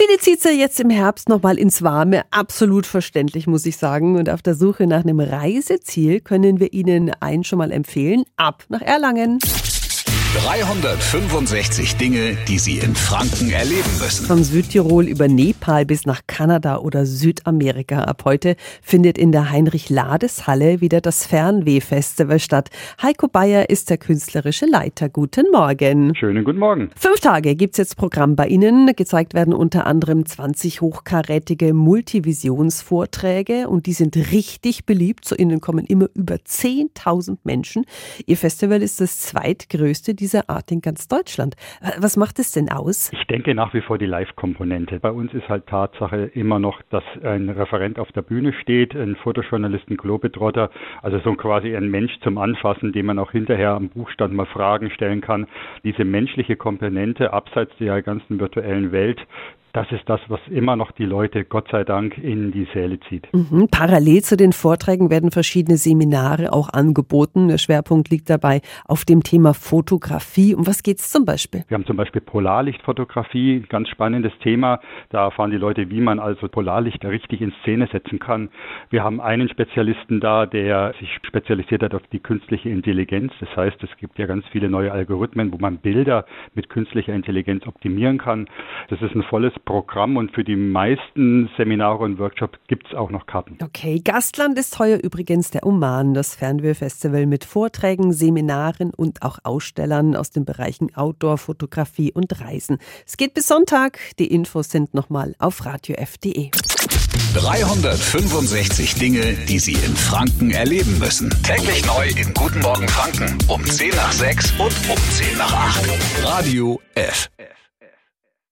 Ja jetzt im Herbst nochmal ins Warme. Absolut verständlich, muss ich sagen. Und auf der Suche nach einem Reiseziel können wir Ihnen einen schon mal empfehlen. Ab nach Erlangen. 365 Dinge, die Sie in Franken erleben müssen. Von Südtirol über Nepal bis nach Kanada oder Südamerika. Ab heute findet in der Heinrich-Lades-Halle wieder das Fernweh-Festival statt. Heiko Bayer ist der künstlerische Leiter. Guten Morgen. Schönen guten Morgen. Fünf Tage gibt's jetzt Programm bei Ihnen. Gezeigt werden unter anderem 20 hochkarätige Multivisionsvorträge und die sind richtig beliebt. Zu Ihnen kommen immer über 10.000 Menschen. Ihr Festival ist das zweitgrößte dieser Art in ganz Deutschland. Was macht es denn aus? Ich denke nach wie vor die Live-Komponente. Bei uns ist halt Tatsache immer noch, dass ein Referent auf der Bühne steht, ein Fotojournalist, ein Globetrotter, also so quasi ein Mensch zum Anfassen, dem man auch hinterher am Buchstand mal Fragen stellen kann. Diese menschliche Komponente abseits der ganzen virtuellen Welt, das ist das, was immer noch die Leute, Gott sei Dank, in die Säle zieht. Mhm. Parallel zu den Vorträgen werden verschiedene Seminare auch angeboten. Der Schwerpunkt liegt dabei auf dem Thema Fotografie. Um was geht es zum Beispiel? Wir haben zum Beispiel Polarlichtfotografie, ganz spannendes Thema. Da erfahren die Leute, wie man also Polarlicht richtig in Szene setzen kann. Wir haben einen Spezialisten da, der sich spezialisiert hat auf die künstliche Intelligenz. Das heißt, es gibt ja ganz viele neue Algorithmen, wo man Bilder mit künstlicher Intelligenz optimieren kann. Das ist ein volles Programm und für die meisten Seminare und Workshops gibt es auch noch Karten. Okay, Gastland ist heuer übrigens der Oman, das Fernwehfestival mit Vorträgen, Seminaren und auch Ausstellern aus den Bereichen Outdoor, Fotografie und Reisen. Es geht bis Sonntag. Die Infos sind nochmal auf radiof.de. 365 Dinge, die Sie in Franken erleben müssen. Täglich neu in Guten Morgen Franken um 10 nach 6 und um 10 nach 8. Radio F.